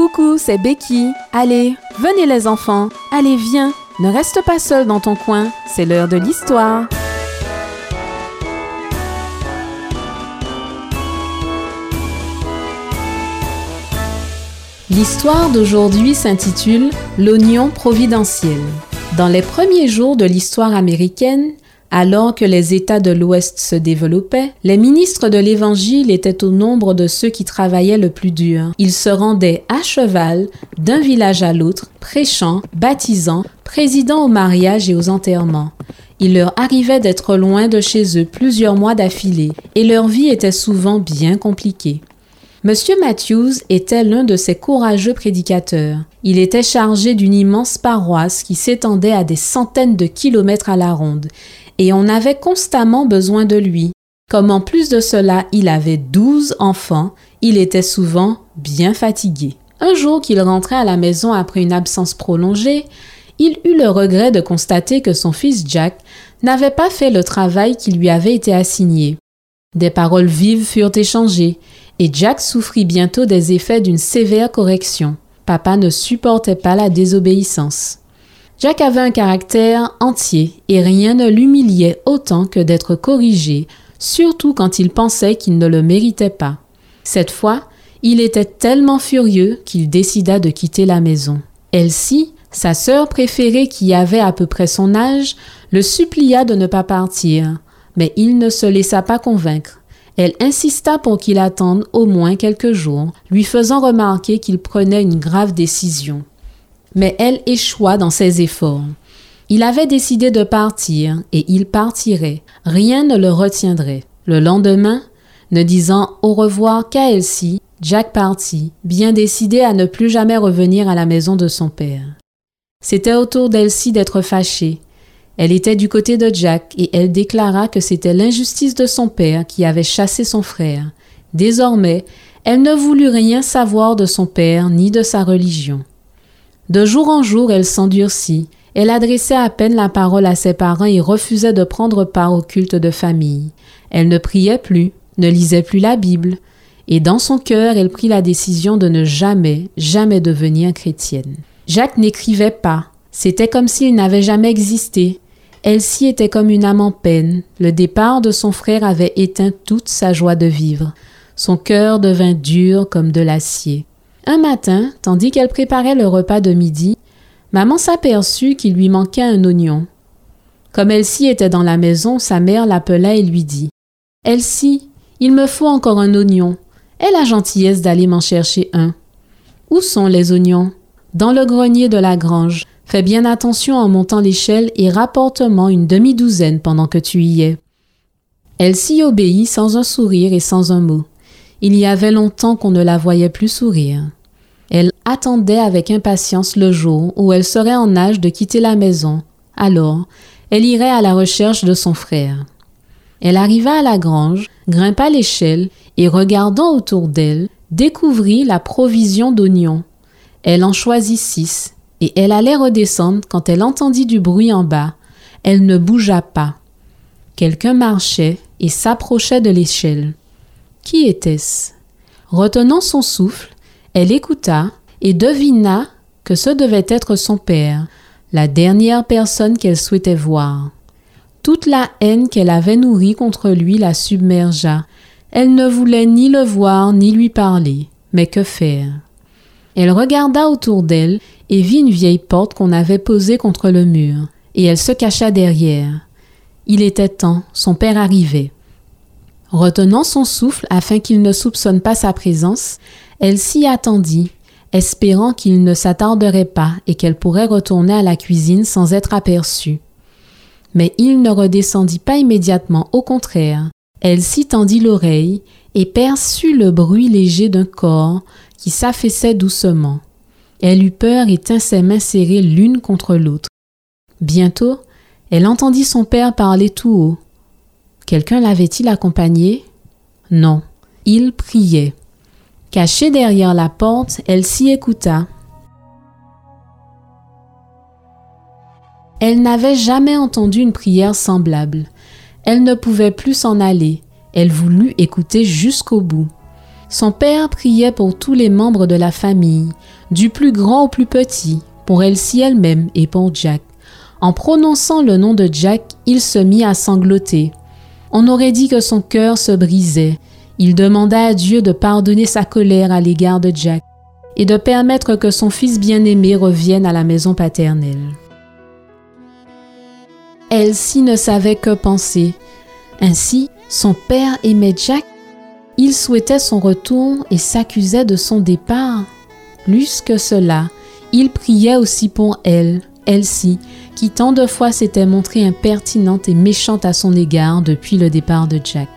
Coucou, c'est Becky. Allez, venez les enfants. Allez, viens. Ne reste pas seul dans ton coin. C'est l'heure de l'histoire. L'histoire d'aujourd'hui s'intitule L'oignon providentiel. Dans les premiers jours de l'histoire américaine, alors que les États de l'Ouest se développaient, les ministres de l'Évangile étaient au nombre de ceux qui travaillaient le plus dur. Ils se rendaient à cheval d'un village à l'autre, prêchant, baptisant, présidant aux mariages et aux enterrements. Il leur arrivait d'être loin de chez eux plusieurs mois d'affilée, et leur vie était souvent bien compliquée. Monsieur Matthews était l'un de ces courageux prédicateurs. Il était chargé d'une immense paroisse qui s'étendait à des centaines de kilomètres à la ronde, et on avait constamment besoin de lui. Comme en plus de cela il avait douze enfants, il était souvent bien fatigué. Un jour qu'il rentrait à la maison après une absence prolongée, il eut le regret de constater que son fils Jack n'avait pas fait le travail qui lui avait été assigné. Des paroles vives furent échangées, et Jack souffrit bientôt des effets d'une sévère correction. Papa ne supportait pas la désobéissance. Jack avait un caractère entier et rien ne l'humiliait autant que d'être corrigé, surtout quand il pensait qu'il ne le méritait pas. Cette fois, il était tellement furieux qu'il décida de quitter la maison. Elsie, sa sœur préférée qui avait à peu près son âge, le supplia de ne pas partir, mais il ne se laissa pas convaincre. Elle insista pour qu'il attende au moins quelques jours, lui faisant remarquer qu'il prenait une grave décision mais elle échoua dans ses efforts. Il avait décidé de partir et il partirait. Rien ne le retiendrait. Le lendemain, ne disant au revoir qu'à Elsie, Jack partit, bien décidé à ne plus jamais revenir à la maison de son père. C'était au tour d'Elsie d'être fâchée. Elle était du côté de Jack et elle déclara que c'était l'injustice de son père qui avait chassé son frère. Désormais, elle ne voulut rien savoir de son père ni de sa religion. De jour en jour, elle s'endurcit. Elle adressait à peine la parole à ses parents et refusait de prendre part au culte de famille. Elle ne priait plus, ne lisait plus la Bible, et dans son cœur, elle prit la décision de ne jamais, jamais devenir chrétienne. Jacques n'écrivait pas. C'était comme s'il n'avait jamais existé. Elsie était comme une âme en peine. Le départ de son frère avait éteint toute sa joie de vivre. Son cœur devint dur comme de l'acier. Un matin, tandis qu'elle préparait le repas de midi, maman s'aperçut qu'il lui manquait un oignon. Comme Elsie était dans la maison, sa mère l'appela et lui dit Elsie, il me faut encore un oignon. Aie la gentillesse d'aller m'en chercher un. Où sont les oignons? Dans le grenier de la grange. Fais bien attention en montant l'échelle et rapporte-moi une demi-douzaine pendant que tu y es. Elsie obéit sans un sourire et sans un mot. Il y avait longtemps qu'on ne la voyait plus sourire. Elle attendait avec impatience le jour où elle serait en âge de quitter la maison. Alors, elle irait à la recherche de son frère. Elle arriva à la grange, grimpa l'échelle et regardant autour d'elle, découvrit la provision d'oignons. Elle en choisit six, et elle allait redescendre quand elle entendit du bruit en bas. Elle ne bougea pas. Quelqu'un marchait et s'approchait de l'échelle. Qui était-ce? Retenant son souffle, elle écouta et devina que ce devait être son père, la dernière personne qu'elle souhaitait voir. Toute la haine qu'elle avait nourrie contre lui la submergea. Elle ne voulait ni le voir ni lui parler. Mais que faire? Elle regarda autour d'elle et vit une vieille porte qu'on avait posée contre le mur, et elle se cacha derrière. Il était temps, son père arrivait. Retenant son souffle afin qu'il ne soupçonne pas sa présence, elle s'y attendit, espérant qu'il ne s'attarderait pas et qu'elle pourrait retourner à la cuisine sans être aperçue. Mais il ne redescendit pas immédiatement, au contraire. Elle s'y tendit l'oreille et perçut le bruit léger d'un corps qui s'affaissait doucement. Elle eut peur et tint ses mains serrées l'une contre l'autre. Bientôt, elle entendit son père parler tout haut. Quelqu'un l'avait-il accompagné? Non, il priait. Cachée derrière la porte, elle s'y écouta. Elle n'avait jamais entendu une prière semblable. Elle ne pouvait plus s'en aller. Elle voulut écouter jusqu'au bout. Son père priait pour tous les membres de la famille, du plus grand au plus petit, pour Elsie elle-même et pour Jack. En prononçant le nom de Jack, il se mit à sangloter. On aurait dit que son cœur se brisait. Il demanda à Dieu de pardonner sa colère à l'égard de Jack et de permettre que son fils bien-aimé revienne à la maison paternelle. Elsie ne savait que penser. Ainsi, son père aimait Jack il souhaitait son retour et s'accusait de son départ. Plus que cela, il priait aussi pour elle, Elsie, qui tant de fois s'était montrée impertinente et méchante à son égard depuis le départ de Jack.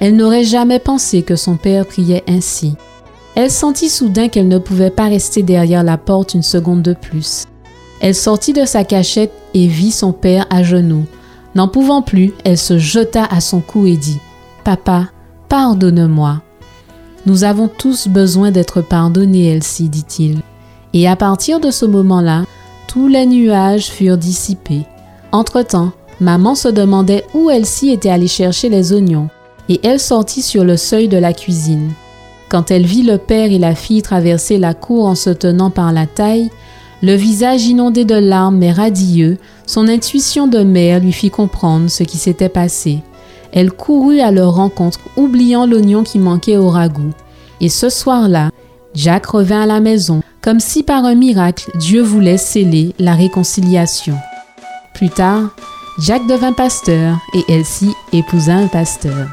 Elle n'aurait jamais pensé que son père priait ainsi. Elle sentit soudain qu'elle ne pouvait pas rester derrière la porte une seconde de plus. Elle sortit de sa cachette et vit son père à genoux. N'en pouvant plus, elle se jeta à son cou et dit Papa, Pardonne-moi. Nous avons tous besoin d'être pardonnés, Elsie, dit-il. Et à partir de ce moment-là, tous les nuages furent dissipés. Entre-temps, maman se demandait où Elsie était allée chercher les oignons, et elle sortit sur le seuil de la cuisine. Quand elle vit le père et la fille traverser la cour en se tenant par la taille, le visage inondé de larmes mais radieux, son intuition de mère lui fit comprendre ce qui s'était passé. Elle courut à leur rencontre, oubliant l'oignon qui manquait au ragoût. Et ce soir-là, Jack revint à la maison, comme si par un miracle Dieu voulait sceller la réconciliation. Plus tard, Jack devint pasteur et Elsie épousa un pasteur.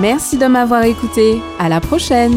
Merci de m'avoir écouté. À la prochaine!